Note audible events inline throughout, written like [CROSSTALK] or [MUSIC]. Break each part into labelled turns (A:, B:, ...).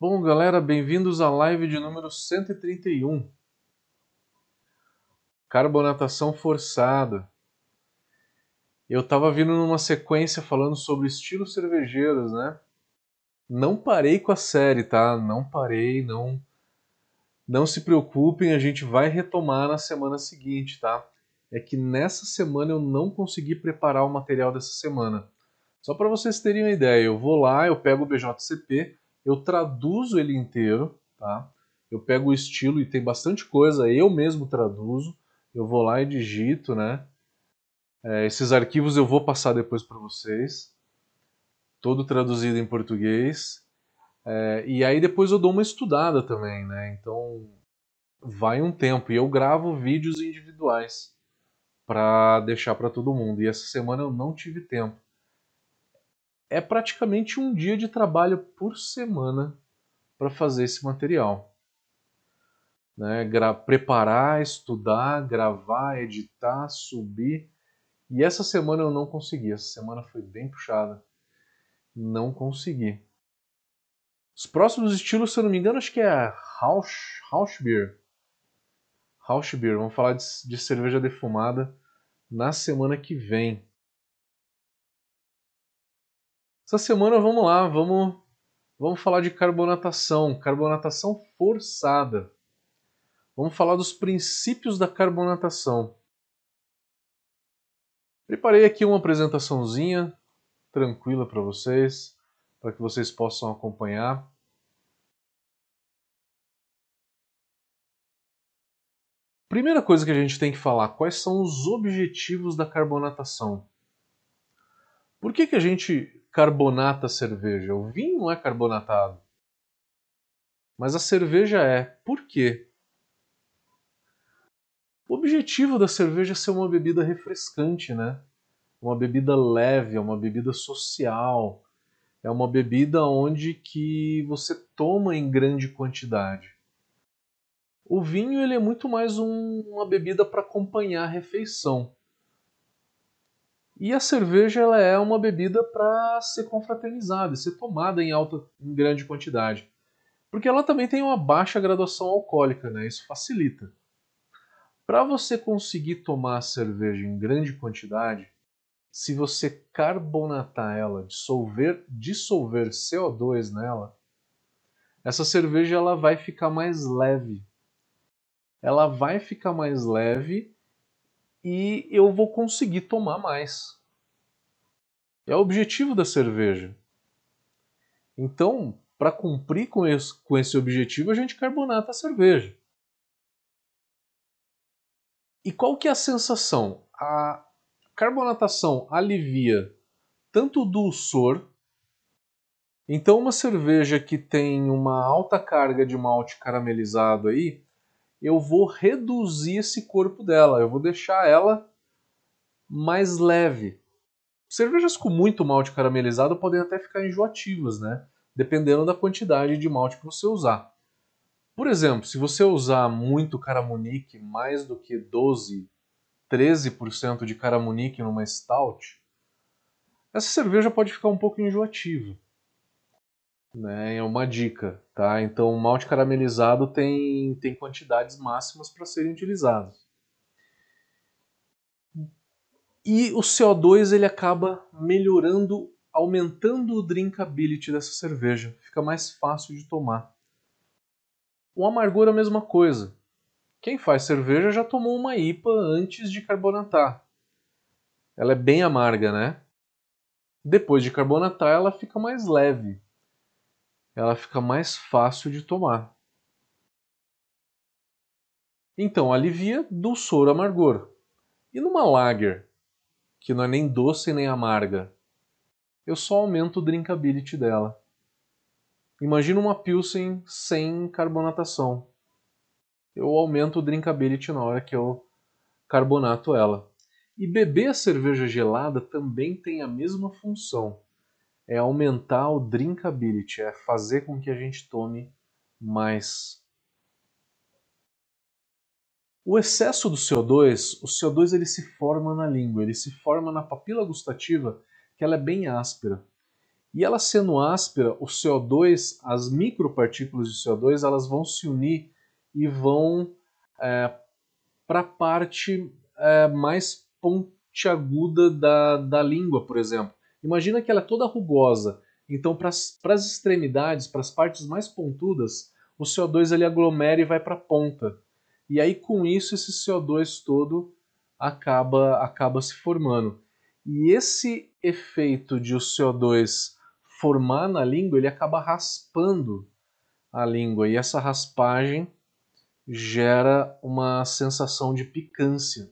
A: Bom, galera, bem-vindos à live de número 131. Carbonatação forçada. Eu tava vindo numa sequência falando sobre estilos cervejeiros, né? Não parei com a série, tá? Não parei, não não se preocupem, a gente vai retomar na semana seguinte, tá? É que nessa semana eu não consegui preparar o material dessa semana. Só para vocês terem uma ideia, eu vou lá, eu pego o BJCP, eu traduzo ele inteiro, tá? Eu pego o estilo e tem bastante coisa, eu mesmo traduzo. Eu vou lá e digito, né? É, esses arquivos eu vou passar depois para vocês, todo traduzido em português. É, e aí depois eu dou uma estudada também, né? Então vai um tempo e eu gravo vídeos individuais para deixar para todo mundo. E essa semana eu não tive tempo é praticamente um dia de trabalho por semana para fazer esse material. Né? preparar, estudar, gravar, editar, subir. E essa semana eu não consegui. Essa semana foi bem puxada. Não consegui. Os próximos estilos, se eu não me engano, acho que é Rausch, Rauschbier. Rauschbier. Vamos falar de, de cerveja defumada na semana que vem. Essa semana vamos lá, vamos, vamos falar de carbonatação, carbonatação forçada. Vamos falar dos princípios da carbonatação. Preparei aqui uma apresentaçãozinha tranquila para vocês, para que vocês possam acompanhar. Primeira coisa que a gente tem que falar, quais são os objetivos da carbonatação? Por que, que a gente carbonata a cerveja. O vinho não é carbonatado. Mas a cerveja é. Por quê? O objetivo da cerveja é ser uma bebida refrescante, né? Uma bebida leve, é uma bebida social. É uma bebida onde que você toma em grande quantidade. O vinho ele é muito mais um, uma bebida para acompanhar a refeição. E a cerveja ela é uma bebida para ser confraternizada, ser tomada em alta, em grande quantidade, porque ela também tem uma baixa graduação alcoólica, né? Isso facilita. Para você conseguir tomar cerveja em grande quantidade, se você carbonatar ela, dissolver, dissolver CO2 nela, essa cerveja ela vai ficar mais leve. Ela vai ficar mais leve e eu vou conseguir tomar mais. É o objetivo da cerveja. Então, para cumprir com esse, com esse objetivo, a gente carbonata a cerveja. E qual que é a sensação? A carbonatação alivia tanto o dulçor, então uma cerveja que tem uma alta carga de malte caramelizado aí, eu vou reduzir esse corpo dela, eu vou deixar ela mais leve. Cervejas com muito malte caramelizado podem até ficar enjoativas, né? Dependendo da quantidade de malte que você usar. Por exemplo, se você usar muito caramunique, mais do que 12, 13% de caramunique numa stout, essa cerveja pode ficar um pouco enjoativa. Né? É uma dica, tá? Então, o malte caramelizado tem, tem quantidades máximas para serem utilizados. E o CO2 ele acaba melhorando, aumentando o drinkability dessa cerveja. Fica mais fácil de tomar. O amargor é a mesma coisa. Quem faz cerveja já tomou uma IPA antes de carbonatar. Ela é bem amarga, né? Depois de carbonatar, ela fica mais leve ela fica mais fácil de tomar. Então, alivia dulçor amargor. E numa lager, que não é nem doce nem amarga, eu só aumento o drinkability dela. Imagina uma Pilsen sem carbonatação. Eu aumento o drinkability na hora que eu carbonato ela. E beber cerveja gelada também tem a mesma função é aumentar o drinkability, é fazer com que a gente tome mais. O excesso do CO2, o CO2 ele se forma na língua, ele se forma na papila gustativa, que ela é bem áspera. E ela sendo áspera, o CO2, as micropartículas de CO2, elas vão se unir e vão é, para a parte é, mais pontiaguda da, da língua, por exemplo. Imagina que ela é toda rugosa, então para as extremidades, para as partes mais pontudas, o CO2 ele aglomera e vai para a ponta. E aí com isso esse CO2 todo acaba acaba se formando. E esse efeito de o CO2 formar na língua, ele acaba raspando a língua e essa raspagem gera uma sensação de picância.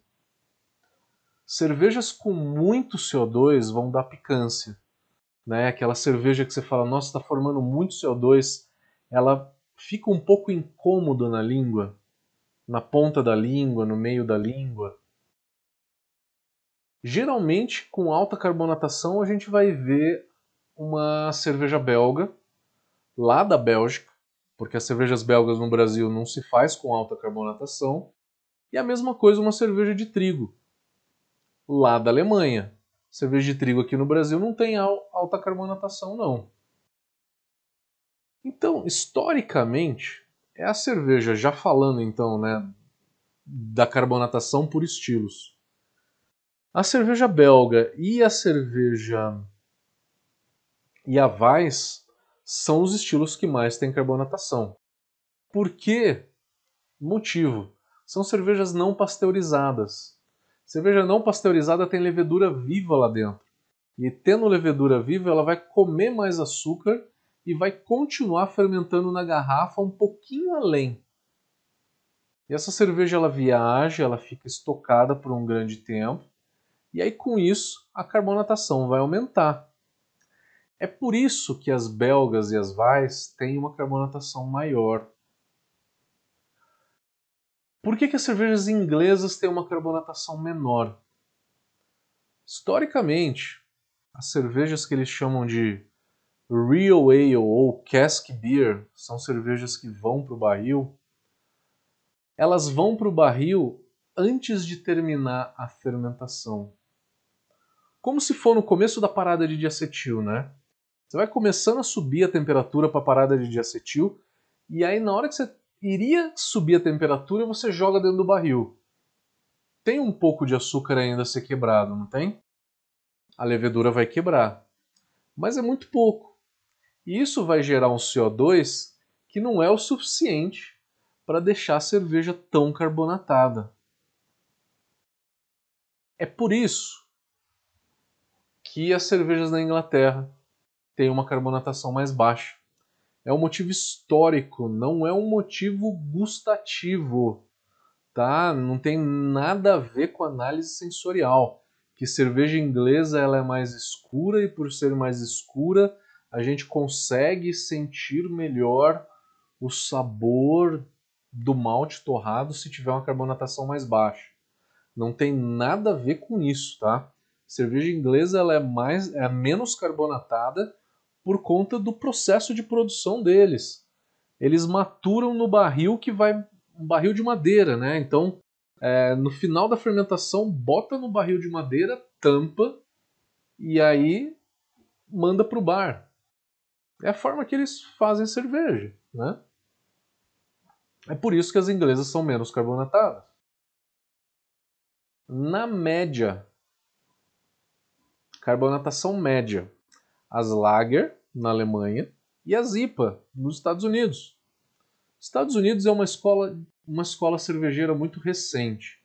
A: Cervejas com muito CO2 vão dar picância. Né? Aquela cerveja que você fala, nossa, está formando muito CO2, ela fica um pouco incômoda na língua, na ponta da língua, no meio da língua. Geralmente, com alta carbonatação, a gente vai ver uma cerveja belga, lá da Bélgica, porque as cervejas belgas no Brasil não se faz com alta carbonatação, e a mesma coisa uma cerveja de trigo, lá da Alemanha. Cerveja de trigo aqui no Brasil não tem alta carbonatação, não. Então, historicamente, é a cerveja, já falando então né, da carbonatação por estilos. A cerveja belga e a cerveja e a Weiss são os estilos que mais têm carbonatação. Por que? Motivo. São cervejas não pasteurizadas. Cerveja não pasteurizada tem levedura viva lá dentro. E tendo levedura viva, ela vai comer mais açúcar e vai continuar fermentando na garrafa um pouquinho além. E essa cerveja ela viaja, ela fica estocada por um grande tempo, e aí com isso a carbonatação vai aumentar. É por isso que as belgas e as vais têm uma carbonatação maior. Por que, que as cervejas inglesas têm uma carbonatação menor? Historicamente, as cervejas que eles chamam de Real Ale ou Cask Beer são cervejas que vão para o barril. Elas vão para o barril antes de terminar a fermentação. Como se for no começo da parada de diacetil, né? Você vai começando a subir a temperatura para a parada de diacetil, e aí na hora que você iria subir a temperatura, você joga dentro do barril. Tem um pouco de açúcar ainda a ser quebrado, não tem? A levedura vai quebrar. Mas é muito pouco. E isso vai gerar um CO2 que não é o suficiente para deixar a cerveja tão carbonatada. É por isso que as cervejas da Inglaterra têm uma carbonatação mais baixa é um motivo histórico, não é um motivo gustativo, tá? Não tem nada a ver com análise sensorial. Que cerveja inglesa ela é mais escura e por ser mais escura a gente consegue sentir melhor o sabor do malte torrado se tiver uma carbonatação mais baixa. Não tem nada a ver com isso, tá? Cerveja inglesa ela é mais é menos carbonatada por conta do processo de produção deles. Eles maturam no barril que vai um barril de madeira, né? Então, é, no final da fermentação, bota no barril de madeira, tampa e aí manda para o bar. É a forma que eles fazem cerveja, né? É por isso que as inglesas são menos carbonatadas. Na média, carbonatação média, as lager na Alemanha e a Zipa nos Estados Unidos. Estados Unidos é uma escola, uma escola cervejeira muito recente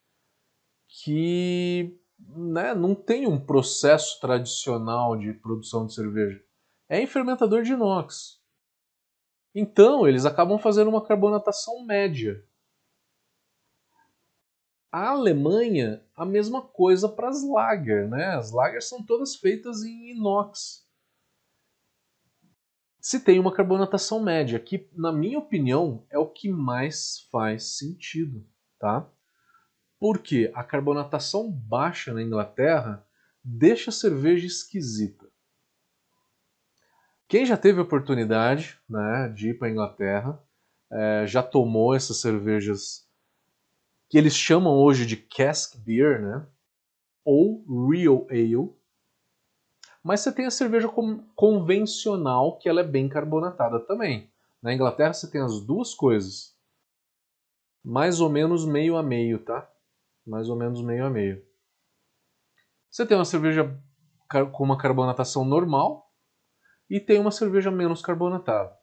A: que né, não tem um processo tradicional de produção de cerveja. É em fermentador de inox. Então, eles acabam fazendo uma carbonatação média. A Alemanha, a mesma coisa para as lager, né? As lagers são todas feitas em inox se tem uma carbonatação média, que na minha opinião é o que mais faz sentido, tá? Porque a carbonatação baixa na Inglaterra deixa a cerveja esquisita. Quem já teve a oportunidade né, de ir para a Inglaterra, é, já tomou essas cervejas que eles chamam hoje de cask beer, né? Ou real ale. Mas você tem a cerveja convencional, que ela é bem carbonatada também. Na Inglaterra você tem as duas coisas. Mais ou menos meio a meio, tá? Mais ou menos meio a meio. Você tem uma cerveja com uma carbonatação normal e tem uma cerveja menos carbonatada.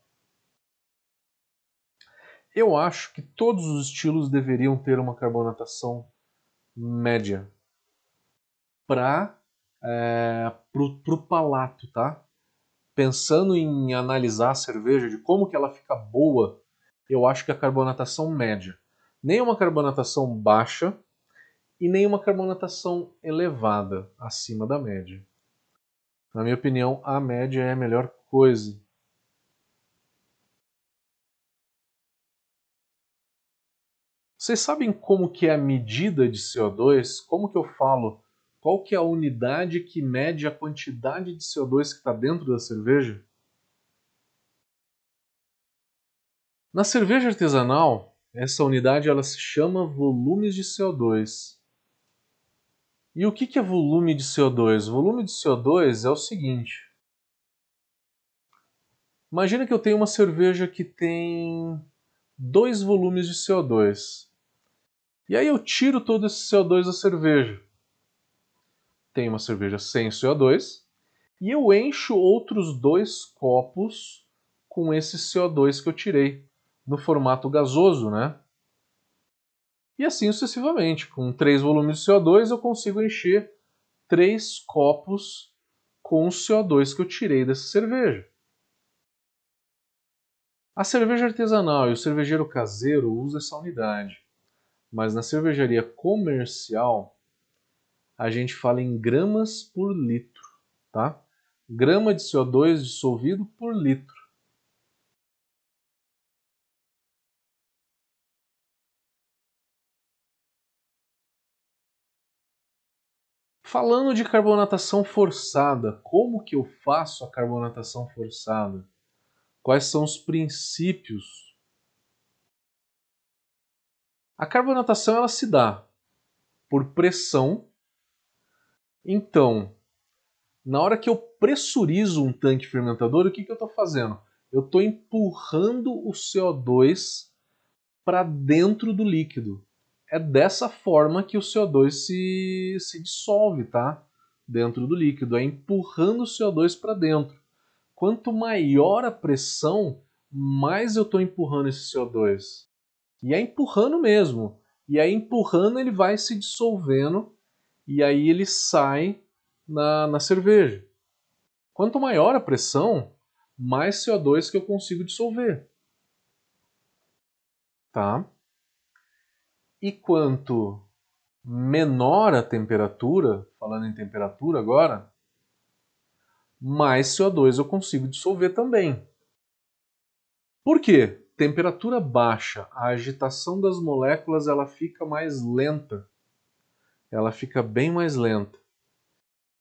A: Eu acho que todos os estilos deveriam ter uma carbonatação média para é, pro, pro palato, tá? Pensando em analisar a cerveja, de como que ela fica boa, eu acho que a carbonatação média. Nem uma carbonatação baixa e nem uma carbonatação elevada, acima da média. Na minha opinião, a média é a melhor coisa. Vocês sabem como que é a medida de CO2? Como que eu falo qual que é a unidade que mede a quantidade de CO2 que está dentro da cerveja? Na cerveja artesanal, essa unidade ela se chama volumes de CO2. E o que, que é volume de CO2? volume de CO2 é o seguinte. Imagina que eu tenho uma cerveja que tem dois volumes de CO2. E aí eu tiro todo esse CO2 da cerveja tem uma cerveja sem CO2 e eu encho outros dois copos com esse CO2 que eu tirei no formato gasoso, né? E assim sucessivamente. Com três volumes de CO2 eu consigo encher três copos com o CO2 que eu tirei dessa cerveja. A cerveja artesanal e o cervejeiro caseiro usam essa unidade, mas na cervejaria comercial a gente fala em gramas por litro, tá? Grama de CO2 dissolvido por litro. Falando de carbonatação forçada, como que eu faço a carbonatação forçada? Quais são os princípios? A carbonatação ela se dá por pressão então, na hora que eu pressurizo um tanque fermentador, o que, que eu estou fazendo? Eu estou empurrando o CO2 para dentro do líquido. É dessa forma que o CO2 se, se dissolve, tá? Dentro do líquido. É empurrando o CO2 para dentro. Quanto maior a pressão, mais eu estou empurrando esse CO2. E é empurrando mesmo. E aí empurrando ele vai se dissolvendo e aí ele sai na, na cerveja. Quanto maior a pressão, mais CO2 que eu consigo dissolver. Tá? E quanto menor a temperatura, falando em temperatura agora, mais CO2 eu consigo dissolver também. Por quê? Temperatura baixa, a agitação das moléculas ela fica mais lenta ela fica bem mais lenta.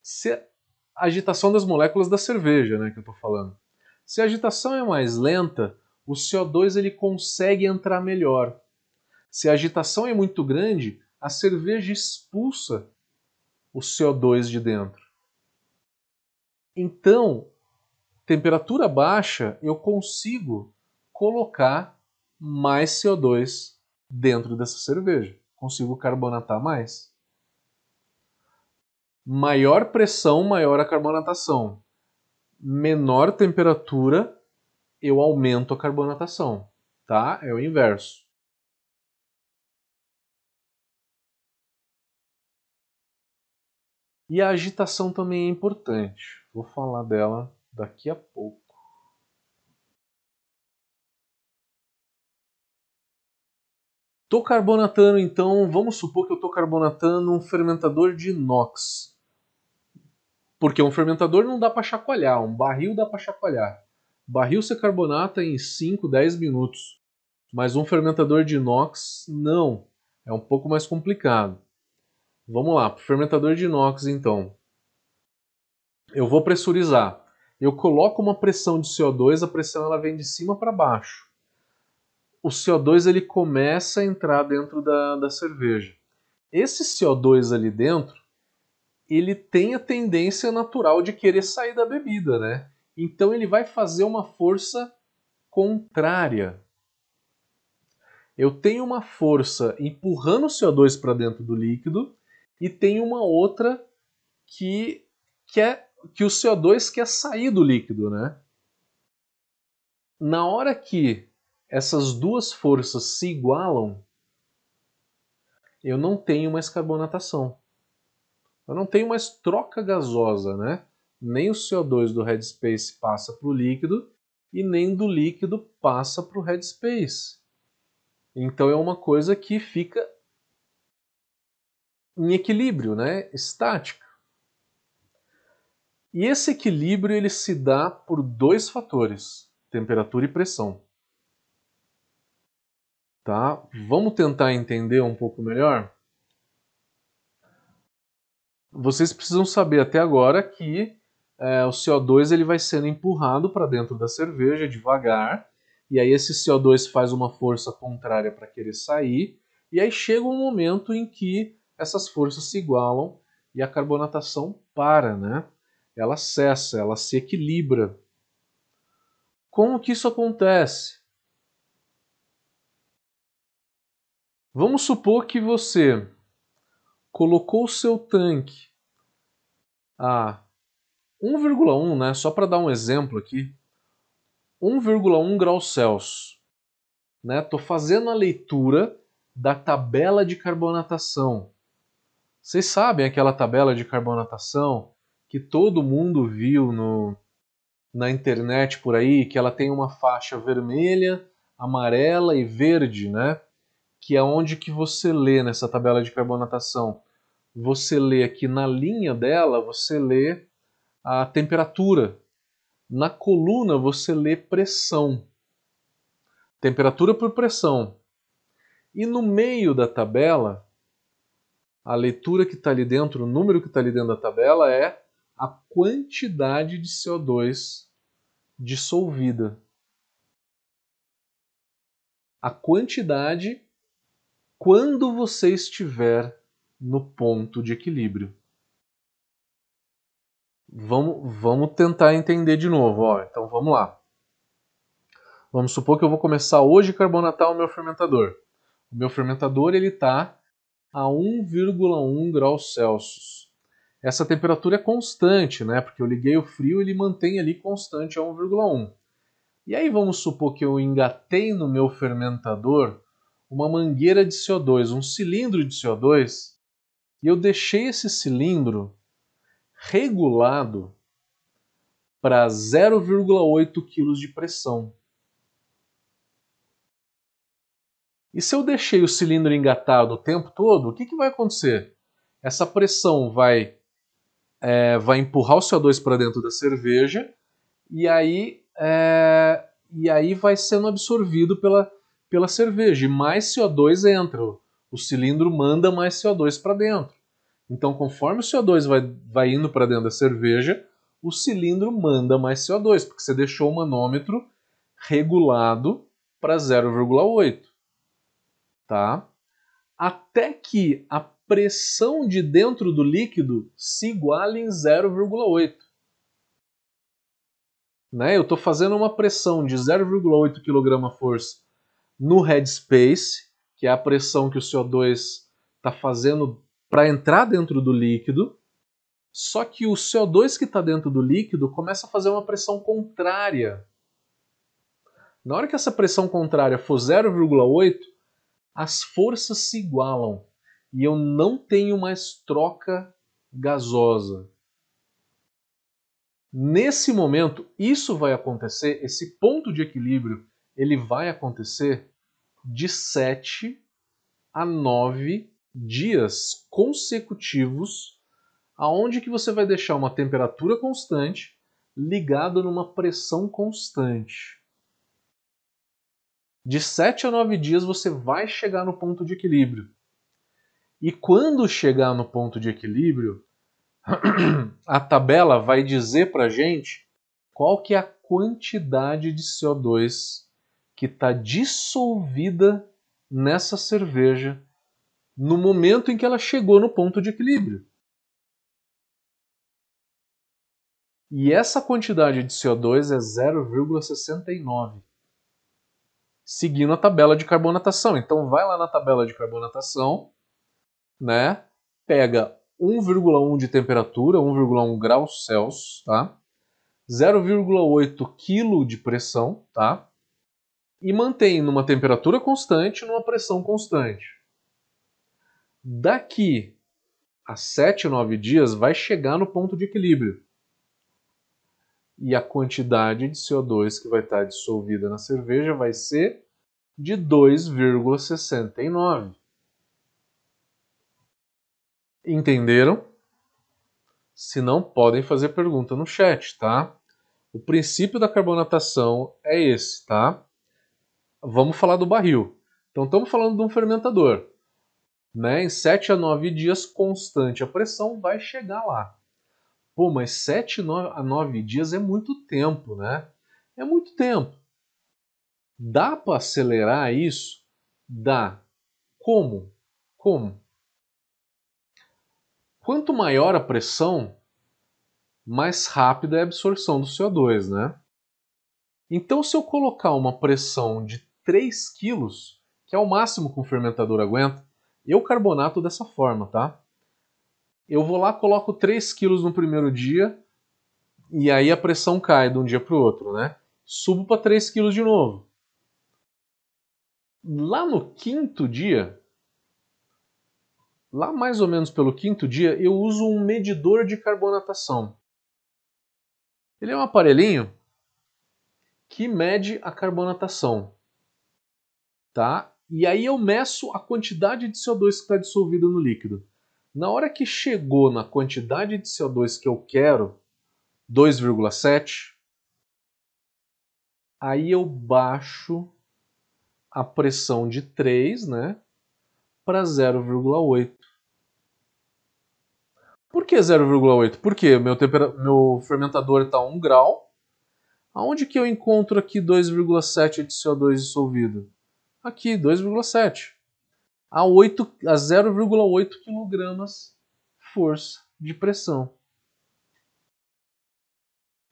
A: Se a agitação das moléculas da cerveja, né, que eu estou falando. Se a agitação é mais lenta, o CO2 ele consegue entrar melhor. Se a agitação é muito grande, a cerveja expulsa o CO2 de dentro. Então, temperatura baixa, eu consigo colocar mais CO2 dentro dessa cerveja. Consigo carbonatar mais. Maior pressão, maior a carbonatação. Menor temperatura, eu aumento a carbonatação, tá? É o inverso. E a agitação também é importante. Vou falar dela daqui a pouco. Estou carbonatando então, vamos supor que eu estou carbonatando um fermentador de inox. Porque um fermentador não dá para chacoalhar, um barril dá para chacoalhar. Barril você carbonata em 5, 10 minutos. Mas um fermentador de inox, não. É um pouco mais complicado. Vamos lá, para o fermentador de inox então. Eu vou pressurizar. Eu coloco uma pressão de CO2, a pressão ela vem de cima para baixo. O CO2 ele começa a entrar dentro da, da cerveja. Esse CO2 ali dentro, ele tem a tendência natural de querer sair da bebida, né? Então ele vai fazer uma força contrária. Eu tenho uma força empurrando o CO2 para dentro do líquido e tem uma outra que quer que o CO2 quer sair do líquido, né? Na hora que essas duas forças se igualam, eu não tenho mais carbonatação. Eu não tenho mais troca gasosa, né? Nem o CO2 do headspace passa para o líquido e nem do líquido passa para o headspace. Então é uma coisa que fica em equilíbrio, né? estática. E esse equilíbrio ele se dá por dois fatores, temperatura e pressão. Tá? Vamos tentar entender um pouco melhor? Vocês precisam saber até agora que é, o CO2 ele vai sendo empurrado para dentro da cerveja devagar, e aí esse CO2 faz uma força contrária para querer sair, e aí chega um momento em que essas forças se igualam e a carbonatação para, né? Ela cessa, ela se equilibra. Como que isso acontece? Vamos supor que você colocou o seu tanque a 1,1, né, só para dar um exemplo aqui, 1,1 graus Celsius. Né, fazendo a leitura da tabela de carbonatação. Vocês sabem aquela tabela de carbonatação que todo mundo viu no, na internet por aí, que ela tem uma faixa vermelha, amarela e verde, né? Que é onde que você lê nessa tabela de carbonatação. Você lê aqui na linha dela, você lê a temperatura. Na coluna você lê pressão. Temperatura por pressão. E no meio da tabela, a leitura que está ali dentro, o número que está ali dentro da tabela é a quantidade de CO2 dissolvida. A quantidade quando você estiver no ponto de equilíbrio. Vamos, vamos tentar entender de novo. Ó. Então vamos lá. Vamos supor que eu vou começar hoje a carbonatar o meu fermentador. O meu fermentador ele está a 1,1 graus Celsius. Essa temperatura é constante, né? Porque eu liguei o frio, ele mantém ali constante a 1,1. E aí vamos supor que eu engatei no meu fermentador uma mangueira de CO2, um cilindro de CO2, e eu deixei esse cilindro regulado para 0,8 kg de pressão. E se eu deixei o cilindro engatado o tempo todo, o que, que vai acontecer? Essa pressão vai, é, vai empurrar o CO2 para dentro da cerveja e aí, é, e aí vai sendo absorvido pela, pela cerveja. E mais CO2 entra. O cilindro manda mais CO2 para dentro. Então, conforme o CO2 vai, vai indo para dentro da cerveja, o cilindro manda mais CO2, porque você deixou o manômetro regulado para 0,8. Tá? Até que a pressão de dentro do líquido se iguale em 0,8. Né? Eu estou fazendo uma pressão de 0,8 kg-força no headspace, que é a pressão que o CO2 está fazendo para entrar dentro do líquido. Só que o CO2 que está dentro do líquido começa a fazer uma pressão contrária. Na hora que essa pressão contrária for 0,8, as forças se igualam e eu não tenho mais troca gasosa. Nesse momento, isso vai acontecer, esse ponto de equilíbrio, ele vai acontecer de 7 a 9 dias consecutivos, aonde que você vai deixar uma temperatura constante ligado numa pressão constante. De 7 a 9 dias você vai chegar no ponto de equilíbrio. E quando chegar no ponto de equilíbrio, [CLEARS THROAT] a tabela vai dizer para gente qual que é a quantidade de CO2 que está dissolvida nessa cerveja no momento em que ela chegou no ponto de equilíbrio. E essa quantidade de CO2 é 0,69. Seguindo a tabela de carbonatação. Então vai lá na tabela de carbonatação, né? Pega 1,1 de temperatura, 1,1 graus Celsius, tá? 0,8 kg de pressão, tá? E mantém numa temperatura constante, numa pressão constante. Daqui a 7, 9 dias vai chegar no ponto de equilíbrio. E a quantidade de CO2 que vai estar dissolvida na cerveja vai ser de 2,69. Entenderam? Se não, podem fazer pergunta no chat, tá? O princípio da carbonatação é esse, tá? Vamos falar do barril. Então, estamos falando de um fermentador. Né? Em 7 a 9 dias, constante a pressão, vai chegar lá. Pô, mas 7 a 9 dias é muito tempo, né? É muito tempo. Dá para acelerar isso? Dá. Como? Como? Quanto maior a pressão, mais rápida é a absorção do CO2, né? Então, se eu colocar uma pressão de 3 kg, que é o máximo que um fermentador aguenta, eu carbonato dessa forma, tá? Eu vou lá, coloco 3 kg no primeiro dia, e aí a pressão cai de um dia para o outro, né? Subo para 3 kg de novo. Lá no quinto dia, lá mais ou menos pelo quinto dia, eu uso um medidor de carbonatação. Ele é um aparelhinho que mede a carbonatação. Tá? E aí eu meço a quantidade de CO2 que está dissolvido no líquido. Na hora que chegou na quantidade de CO2 que eu quero, 2,7, aí eu baixo a pressão de 3 né, para 0,8. Por que 0,8? Porque meu, meu fermentador está a 1 grau. Aonde que eu encontro aqui 2,7 de CO2 dissolvido? Aqui, 2,7. A, 8... a 0,8 kg força de pressão.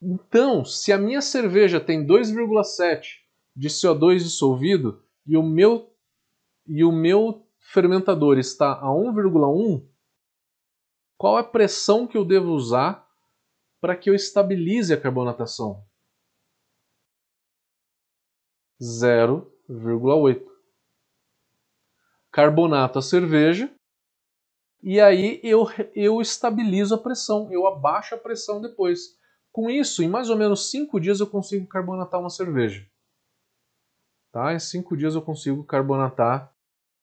A: Então, se a minha cerveja tem 2,7 de CO2 dissolvido e o meu e o meu fermentador está a 1,1, qual é a pressão que eu devo usar para que eu estabilize a carbonatação? 0,8. Carbonato a cerveja e aí eu, eu estabilizo a pressão, eu abaixo a pressão depois. Com isso, em mais ou menos 5 dias eu consigo carbonatar uma cerveja. Tá? Em 5 dias eu consigo carbonatar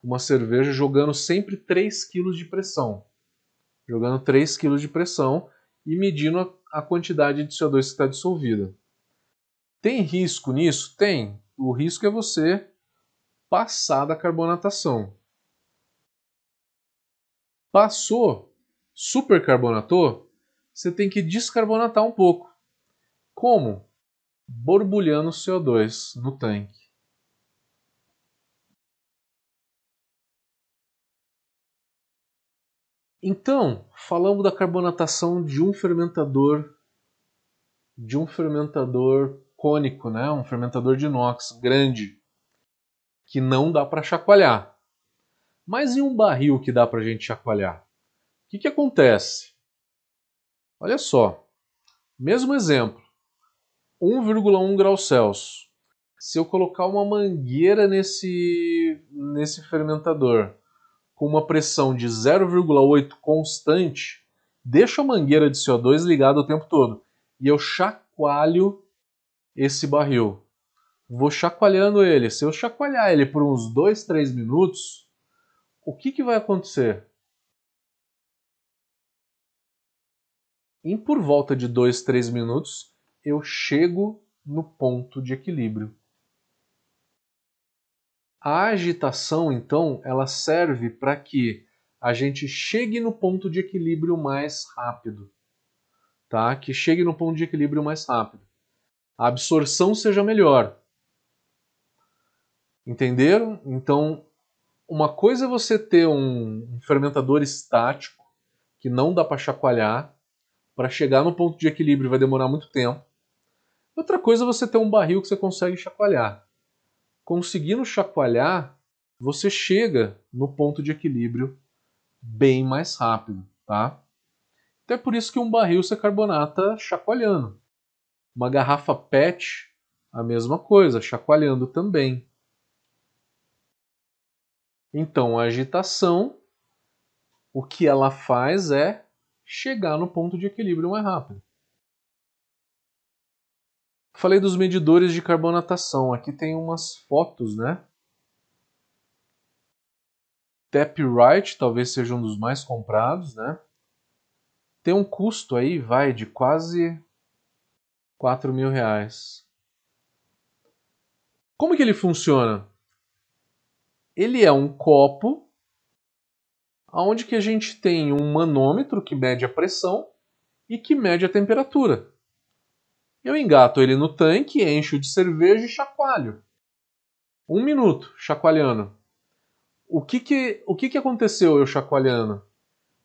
A: uma cerveja jogando sempre 3 kg de pressão jogando 3 kg de pressão e medindo a, a quantidade de CO2 que está dissolvida. Tem risco nisso? Tem. O risco é você passar da carbonatação. Passou, supercarbonatou, você tem que descarbonatar um pouco. Como? Borbulhando CO2 no tanque. Então, falamos da carbonatação de um fermentador de um fermentador cônico, né? Um fermentador de inox grande que não dá para chacoalhar. Mas em um barril que dá para a gente chacoalhar, o que, que acontece? Olha só, mesmo exemplo, 1,1 graus Celsius. Se eu colocar uma mangueira nesse, nesse fermentador com uma pressão de 0,8 constante, deixo a mangueira de CO2 ligada o tempo todo e eu chacoalho esse barril. Vou chacoalhando ele. Se eu chacoalhar ele por uns 2, 3 minutos, o que, que vai acontecer? Em por volta de 2, 3 minutos, eu chego no ponto de equilíbrio. A agitação, então, ela serve para que a gente chegue no ponto de equilíbrio mais rápido. Tá? Que chegue no ponto de equilíbrio mais rápido. A absorção seja melhor. Entenderam? Então, uma coisa é você ter um fermentador estático, que não dá para chacoalhar, para chegar no ponto de equilíbrio vai demorar muito tempo. Outra coisa é você ter um barril que você consegue chacoalhar. Conseguindo chacoalhar, você chega no ponto de equilíbrio bem mais rápido, tá? Então é por isso que um barril você carbonata chacoalhando. Uma garrafa PET, a mesma coisa, chacoalhando também. Então a agitação, o que ela faz é chegar no ponto de equilíbrio mais rápido. Falei dos medidores de carbonatação. Aqui tem umas fotos, né? Right talvez seja um dos mais comprados, né? Tem um custo aí, vai, de quase 4 mil reais. Como que ele funciona? Ele é um copo onde que a gente tem um manômetro que mede a pressão e que mede a temperatura. Eu engato ele no tanque, encho de cerveja e chacoalho. Um minuto chacoalhando. O que que, o que, que aconteceu eu chacoalhando?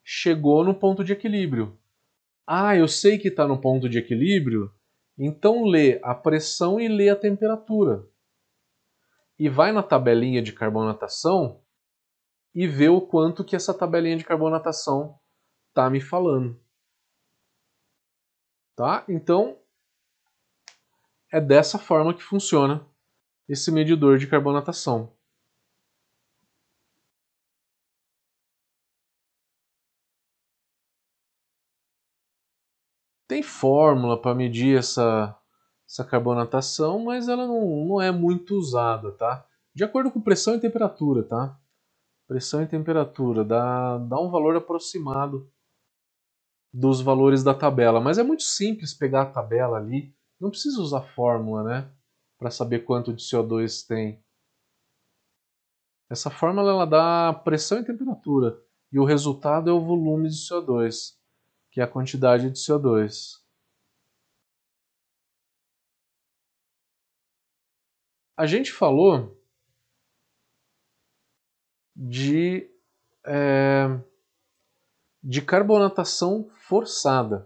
A: Chegou no ponto de equilíbrio. Ah, eu sei que está no ponto de equilíbrio, então lê a pressão e lê a temperatura. E vai na tabelinha de carbonatação e vê o quanto que essa tabelinha de carbonatação está me falando. Tá? Então, é dessa forma que funciona esse medidor de carbonatação. Tem fórmula para medir essa, essa carbonatação, mas ela não, não é muito usada, tá? De acordo com pressão e temperatura, tá? Pressão e temperatura dá, dá um valor aproximado dos valores da tabela, mas é muito simples pegar a tabela ali, não precisa usar fórmula, né? Para saber quanto de CO2 tem. Essa fórmula ela dá pressão e temperatura, e o resultado é o volume de CO2 que é a quantidade de CO2. A gente falou de, é, de carbonatação forçada.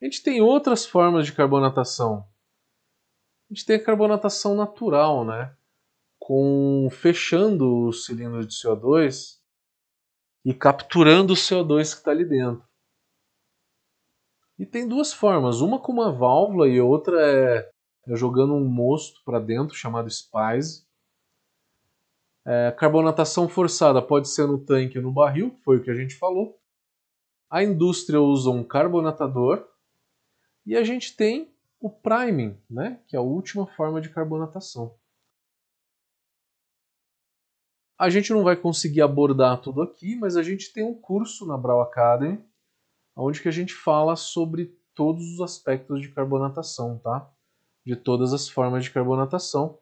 A: A gente tem outras formas de carbonatação. A gente tem a carbonatação natural, né? Com fechando o cilindro de CO2 e capturando o CO2 que está ali dentro. E tem duas formas, uma com uma válvula e outra é, é jogando um mosto para dentro chamado Spice. É, carbonatação forçada pode ser no tanque ou no barril, foi o que a gente falou. A indústria usa um carbonatador e a gente tem o priming, né, que é a última forma de carbonatação. A gente não vai conseguir abordar tudo aqui, mas a gente tem um curso na Brau Academy onde que a gente fala sobre todos os aspectos de carbonatação, tá? De todas as formas de carbonatação.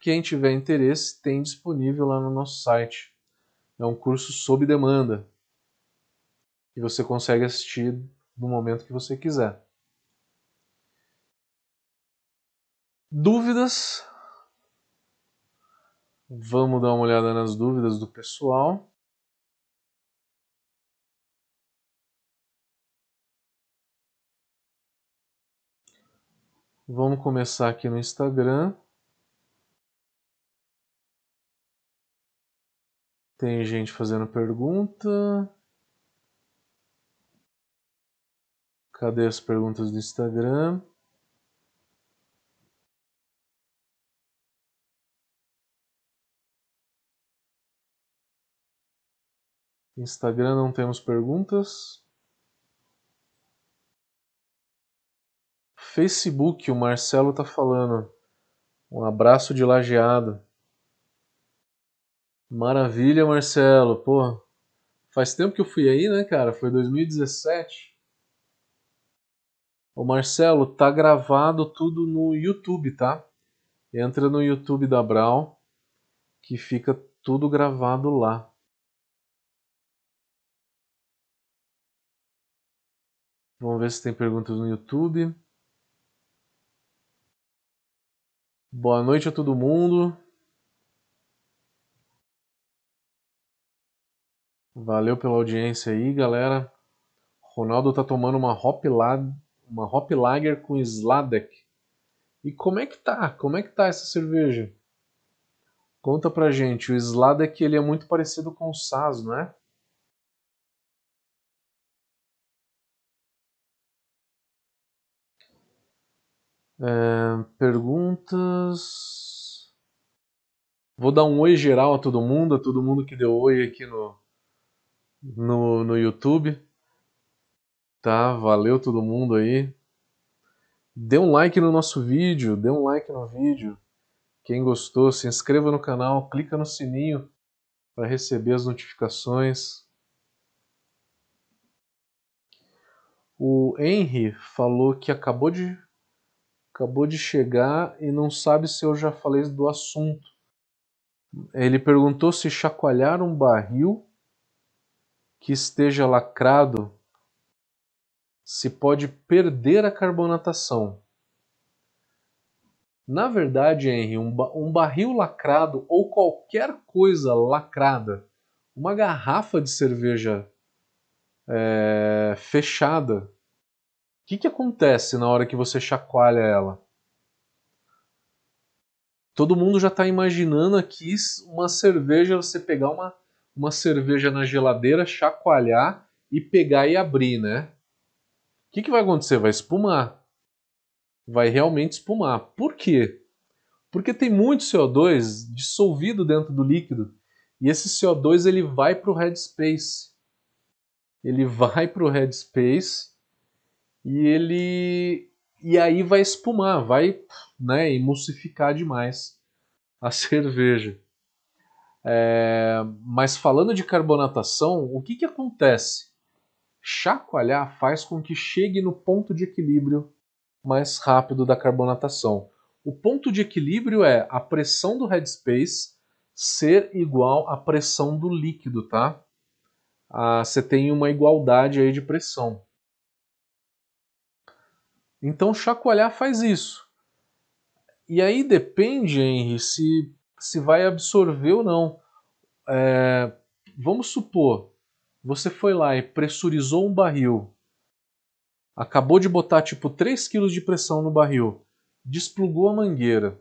A: Quem tiver interesse tem disponível lá no nosso site. É um curso sob demanda. E você consegue assistir no momento que você quiser. Dúvidas? Vamos dar uma olhada nas dúvidas do pessoal. Vamos começar aqui no Instagram. Tem gente fazendo pergunta. Cadê as perguntas do Instagram? Instagram não temos perguntas. Facebook, o Marcelo tá falando. Um abraço de lajeado. Maravilha, Marcelo. Pô, faz tempo que eu fui aí, né, cara? Foi 2017. O Marcelo, tá gravado tudo no YouTube, tá? Entra no YouTube da Brau, que fica tudo gravado lá. Vamos ver se tem perguntas no YouTube. Boa noite a todo mundo. Valeu pela audiência aí, galera. Ronaldo tá tomando uma Hop, Lag, uma Hop Lager com Sladek. E como é que tá? Como é que tá essa cerveja? Conta pra gente. O Sladek ele é muito parecido com o Saz, não é? É perguntas. Vou dar um oi geral a todo mundo, a todo mundo que deu oi aqui no, no, no YouTube. Tá, valeu todo mundo aí. Dê um like no nosso vídeo, dê um like no vídeo. Quem gostou, se inscreva no canal, clica no sininho para receber as notificações. O Henry falou que acabou de acabou de chegar e não sabe se eu já falei do assunto. Ele perguntou se chacoalhar um barril que esteja lacrado se pode perder a carbonatação. Na verdade, Henry, um, ba um barril lacrado ou qualquer coisa lacrada, uma garrafa de cerveja é, fechada, o que, que acontece na hora que você chacoalha ela? Todo mundo já está imaginando aqui uma cerveja, você pegar uma, uma cerveja na geladeira, chacoalhar e pegar e abrir, né? O que, que vai acontecer? Vai espumar. Vai realmente espumar. Por quê? Porque tem muito CO2 dissolvido dentro do líquido. E esse CO2 ele vai para o headspace. Ele vai para o headspace e ele e aí vai espumar, vai né, emulsificar demais a [LAUGHS] cerveja. É, mas falando de carbonatação, o que, que acontece? Chacoalhar faz com que chegue no ponto de equilíbrio mais rápido da carbonatação. O ponto de equilíbrio é a pressão do headspace ser igual à pressão do líquido, tá? Ah, você tem uma igualdade aí de pressão. Então chacoalhar faz isso. E aí depende, Henry, se, se vai absorver ou não. É, vamos supor, você foi lá e pressurizou um barril, acabou de botar tipo 3 kg de pressão no barril, desplugou a mangueira,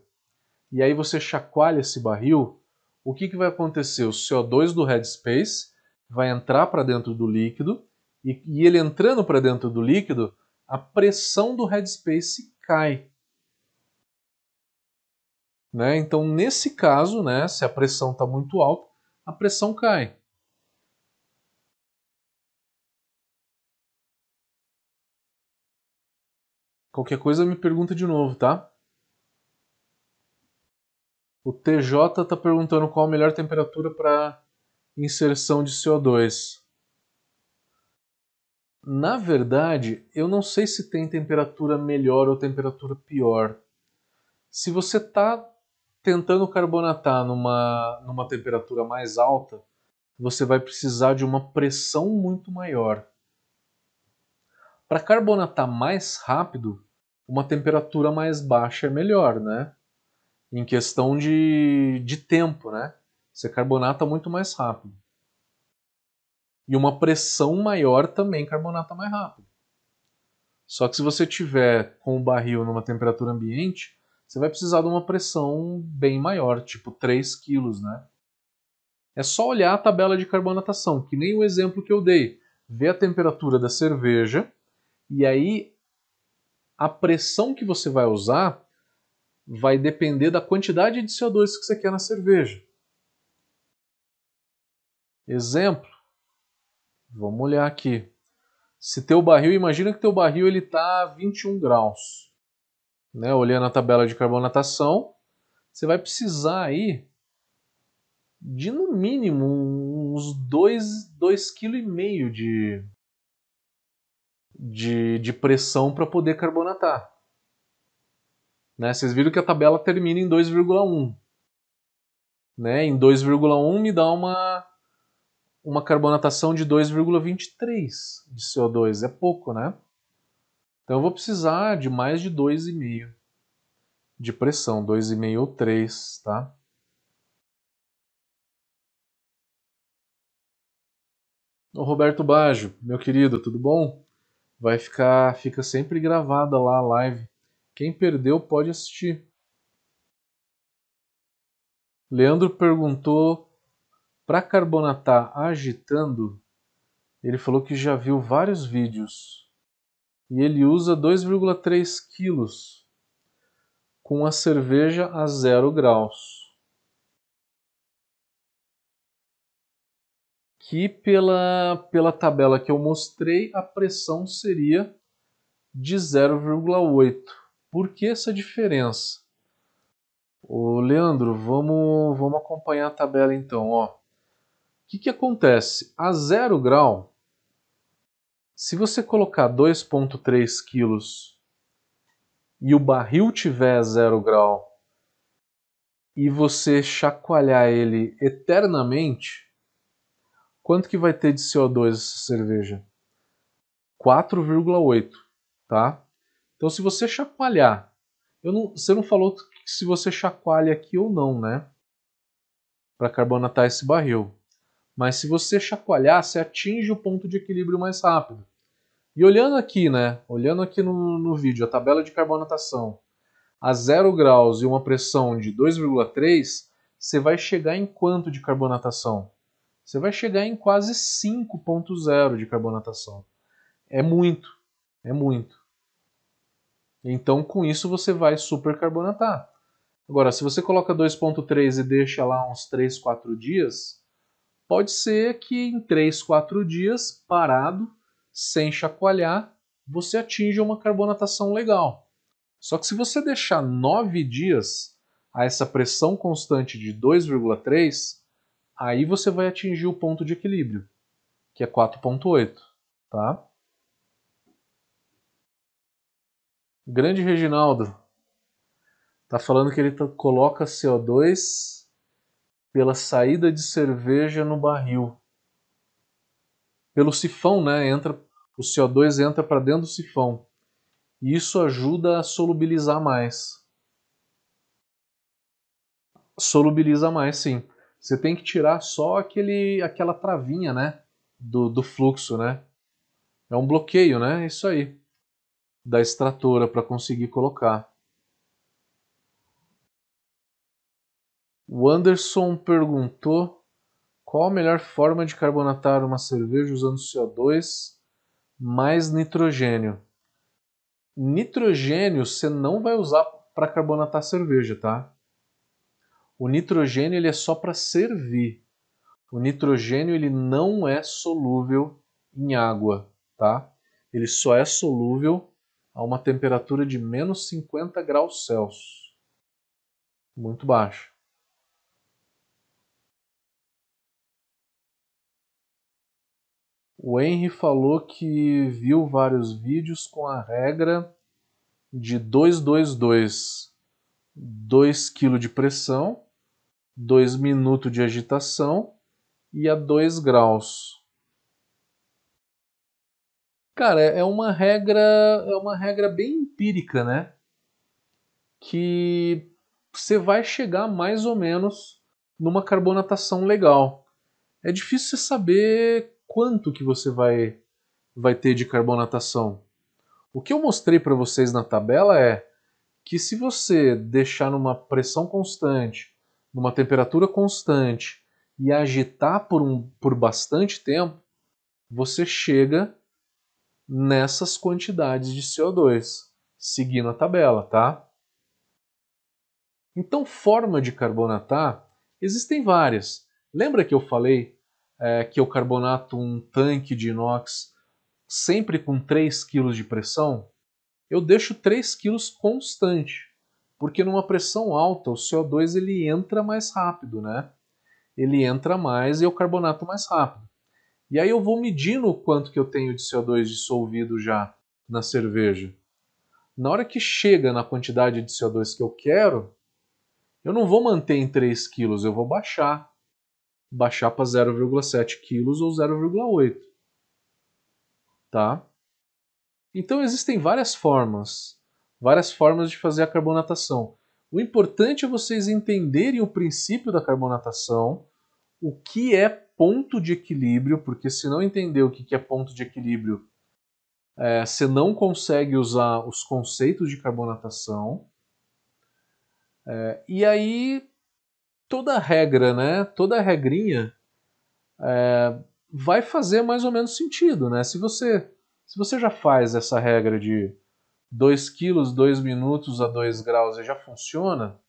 A: e aí você chacoalha esse barril, o que, que vai acontecer? O CO2 do headspace vai entrar para dentro do líquido, e, e ele entrando para dentro do líquido, a pressão do headspace cai. Né? Então, nesse caso, né, se a pressão está muito alta, a pressão cai. Qualquer coisa me pergunta de novo, tá? O TJ está perguntando qual a melhor temperatura para inserção de CO2. Na verdade, eu não sei se tem temperatura melhor ou temperatura pior. Se você está tentando carbonatar numa, numa temperatura mais alta, você vai precisar de uma pressão muito maior. Para carbonatar mais rápido, uma temperatura mais baixa é melhor, né? Em questão de, de tempo, né? Você carbonata muito mais rápido. E uma pressão maior também carbonata mais rápido. Só que se você tiver com o barril numa temperatura ambiente, você vai precisar de uma pressão bem maior, tipo 3 kg, né? É só olhar a tabela de carbonatação, que nem o exemplo que eu dei. Ver a temperatura da cerveja e aí a pressão que você vai usar vai depender da quantidade de CO2 que você quer na cerveja. Exemplo, vamos olhar aqui. Se teu barril, imagina que teu barril ele está a 21 graus. Né? Olhando a tabela de carbonatação, você vai precisar aí de no mínimo uns 2,5 kg de, de, de pressão para poder carbonatar. Né? Vocês viram que a tabela termina em 2,1. Né? Em 2,1 me dá uma, uma carbonatação de 2,23 de CO2. É pouco, né? Então eu vou precisar de mais de 2,5 de pressão, 2,5 ou 3, tá? O Roberto Baggio, meu querido, tudo bom? Vai ficar, fica sempre gravada lá a live. Quem perdeu pode assistir. Leandro perguntou para carbonatar agitando. Ele falou que já viu vários vídeos e ele usa 2,3 quilos com a cerveja a zero graus. que pela, pela tabela que eu mostrei, a pressão seria de 0,8. Por que essa diferença? Ô, Leandro, vamos, vamos acompanhar a tabela então. Ó. Que, que acontece? A zero grau, se você colocar 2,3 quilos e o barril tiver zero grau e você chacoalhar ele eternamente, Quanto que vai ter de CO2 essa cerveja? 4,8, tá? Então se você chacoalhar, não, você não falou se você chacoalha aqui ou não, né? Para carbonatar esse barril. Mas se você chacoalhar, você atinge o ponto de equilíbrio mais rápido. E olhando aqui, né? Olhando aqui no, no vídeo, a tabela de carbonatação a 0 graus e uma pressão de 2,3, você vai chegar em quanto de carbonatação? você vai chegar em quase 5.0 de carbonatação. É muito, é muito. Então, com isso, você vai supercarbonatar. Agora, se você coloca 2.3 e deixa lá uns 3, 4 dias, pode ser que em 3, 4 dias, parado, sem chacoalhar, você atinja uma carbonatação legal. Só que se você deixar 9 dias a essa pressão constante de 2,3, aí você vai atingir o ponto de equilíbrio, que é 4.8, tá? Grande Reginaldo tá falando que ele coloca CO2 pela saída de cerveja no barril. Pelo sifão, né? Entra o CO2 entra para dentro do sifão. E isso ajuda a solubilizar mais. Solubiliza mais, sim você tem que tirar só aquele, aquela travinha, né? Do, do fluxo, né? É um bloqueio, né? Isso aí. Da extratora para conseguir colocar. O Anderson perguntou qual a melhor forma de carbonatar uma cerveja usando CO2 mais nitrogênio. Nitrogênio você não vai usar para carbonatar cerveja, tá? O nitrogênio ele é só para servir. O nitrogênio ele não é solúvel em água, tá? Ele só é solúvel a uma temperatura de menos 50 graus Celsius. Muito baixo. O Henry falou que viu vários vídeos com a regra de 222, 2 kg de pressão 2 minutos de agitação e a 2 graus. Cara, é uma regra, é uma regra bem empírica, né? Que você vai chegar mais ou menos numa carbonatação legal. É difícil você saber quanto que você vai vai ter de carbonatação. O que eu mostrei para vocês na tabela é que se você deixar numa pressão constante numa temperatura constante e agitar por, um, por bastante tempo, você chega nessas quantidades de CO2, seguindo a tabela, tá? Então, forma de carbonatar, existem várias. Lembra que eu falei é, que eu carbonato um tanque de inox sempre com 3 kg de pressão? Eu deixo 3 kg constante porque numa pressão alta o CO2 ele entra mais rápido, né? Ele entra mais e eu carbonato mais rápido. E aí eu vou medindo o quanto que eu tenho de CO2 dissolvido já na cerveja. Na hora que chega na quantidade de CO2 que eu quero, eu não vou manter em 3 kg, eu vou baixar. Baixar para 0,7 kg ou 0,8. Tá? Então existem várias formas várias formas de fazer a carbonatação. O importante é vocês entenderem o princípio da carbonatação, o que é ponto de equilíbrio, porque se não entender o que é ponto de equilíbrio, é, você não consegue usar os conceitos de carbonatação. É, e aí, toda regra, né, toda regrinha é, vai fazer mais ou menos sentido. Né? Se, você, se você já faz essa regra de 2 quilos, 2 minutos a 2 graus e já funciona,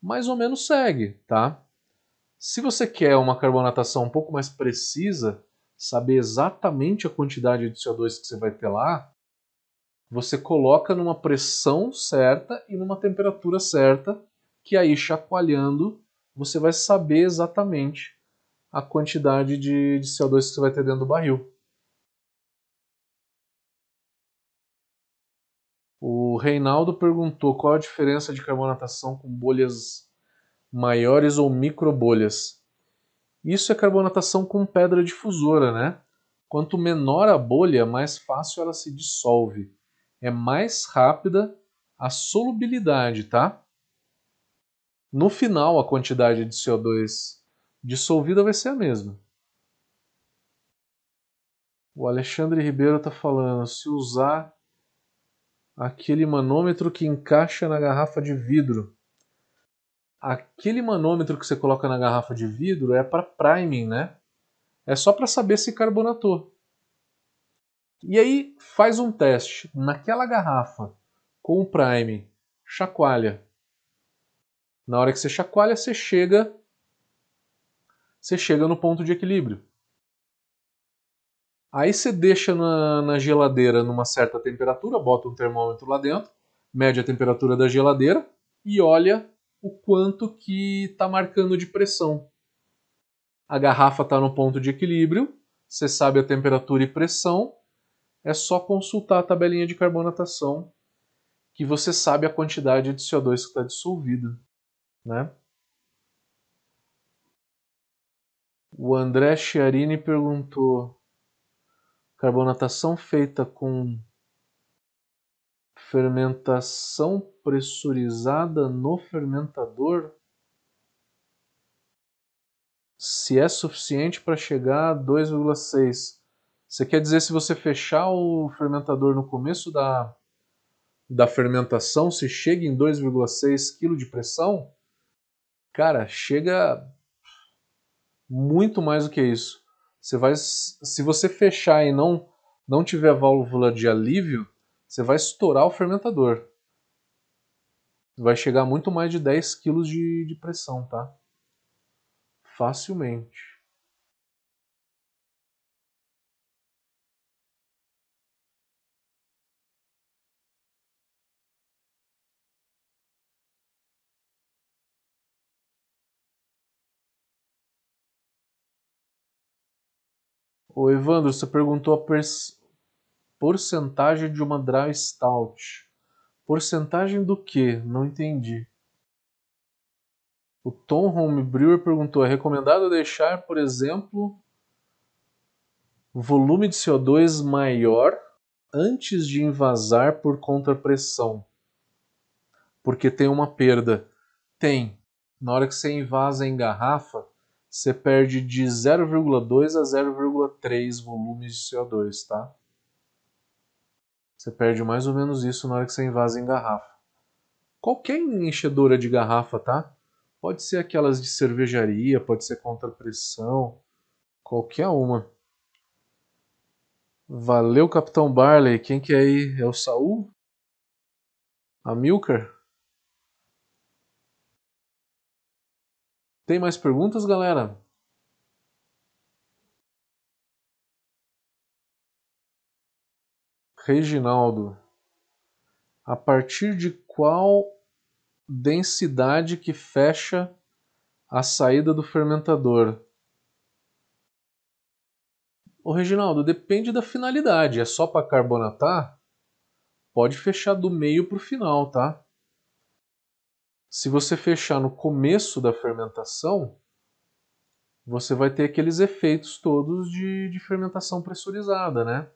A: mais ou menos segue, tá? Se você quer uma carbonatação um pouco mais precisa, saber exatamente a quantidade de CO2 que você vai ter lá, você coloca numa pressão certa e numa temperatura certa, que aí chacoalhando você vai saber exatamente a quantidade de, de CO2 que você vai ter dentro do barril. O Reinaldo perguntou qual a diferença de carbonatação com bolhas maiores ou microbolhas. Isso é carbonatação com pedra difusora, né? Quanto menor a bolha, mais fácil ela se dissolve. É mais rápida a solubilidade, tá? No final, a quantidade de CO2 dissolvida vai ser a mesma. O Alexandre Ribeiro está falando, se usar aquele manômetro que encaixa na garrafa de vidro, aquele manômetro que você coloca na garrafa de vidro é para priming, né? É só para saber se carbonatou. E aí faz um teste naquela garrafa com o prime, chacoalha. Na hora que você chacoalha, você chega você chega no ponto de equilíbrio. Aí você deixa na, na geladeira numa certa temperatura, bota um termômetro lá dentro, mede a temperatura da geladeira e olha o quanto que está marcando de pressão. A garrafa está no ponto de equilíbrio, você sabe a temperatura e pressão, é só consultar a tabelinha de carbonatação que você sabe a quantidade de CO2 que está dissolvida. Né? O André Chiarini perguntou: carbonatação feita com fermentação pressurizada no fermentador se é suficiente para chegar a 2,6. Você quer dizer se você fechar o fermentador no começo da, da fermentação, se chega em 2,6 kg de pressão? Cara, chega muito mais do que isso. Você vai, se você fechar e não não tiver válvula de alívio, você vai estourar o fermentador. Vai chegar muito mais de 10 kg de, de pressão, tá? Facilmente. O Evandro, você perguntou a porcentagem de uma dry stout. Porcentagem do que? Não entendi. O Tom Homebrewer perguntou: é recomendado deixar, por exemplo, volume de CO2 maior antes de invasar por contrapressão? Porque tem uma perda. Tem. Na hora que você invasa em garrafa, você perde de 0,2 a 0,3 volumes de CO2, tá? Você perde mais ou menos isso na hora que você invasa em garrafa. Qualquer enchedora de garrafa, tá? Pode ser aquelas de cervejaria, pode ser contra pressão, qualquer uma. Valeu, Capitão Barley. Quem que é aí? É o Saul? A Tem mais perguntas, galera? Reginaldo, a partir de qual densidade que fecha a saída do fermentador? O Reginaldo, depende da finalidade. É só para carbonatar? Pode fechar do meio para o final, tá? Se você fechar no começo da fermentação, você vai ter aqueles efeitos todos de, de fermentação pressurizada, né?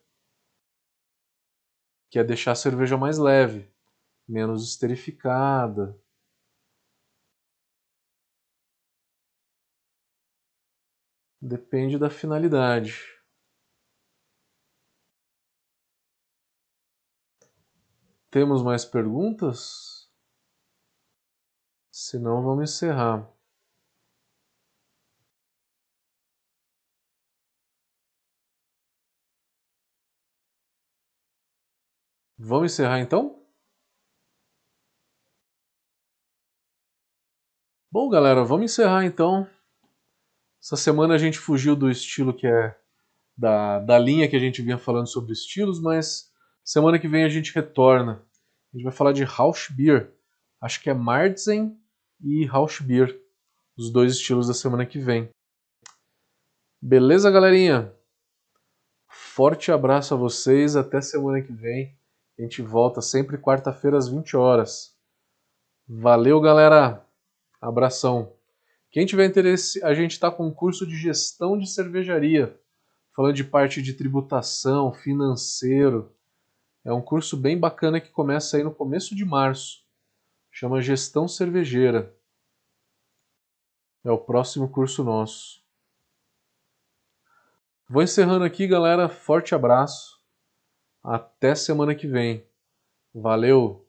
A: que é deixar a cerveja mais leve, menos esterificada. Depende da finalidade. Temos mais perguntas? Se não, vamos encerrar. Vamos encerrar então? Bom, galera, vamos encerrar então. Essa semana a gente fugiu do estilo que é da, da linha que a gente vinha falando sobre estilos, mas semana que vem a gente retorna. A gente vai falar de Rauschbier. Acho que é Marzen e Rauschbier, os dois estilos da semana que vem. Beleza, galerinha? Forte abraço a vocês, até semana que vem. A gente volta sempre quarta-feira às 20 horas. Valeu, galera! Abração. Quem tiver interesse, a gente está com um curso de gestão de cervejaria, falando de parte de tributação, financeiro. É um curso bem bacana que começa aí no começo de março. Chama Gestão Cervejeira. É o próximo curso nosso. Vou encerrando aqui, galera. Forte abraço. Até semana que vem. Valeu!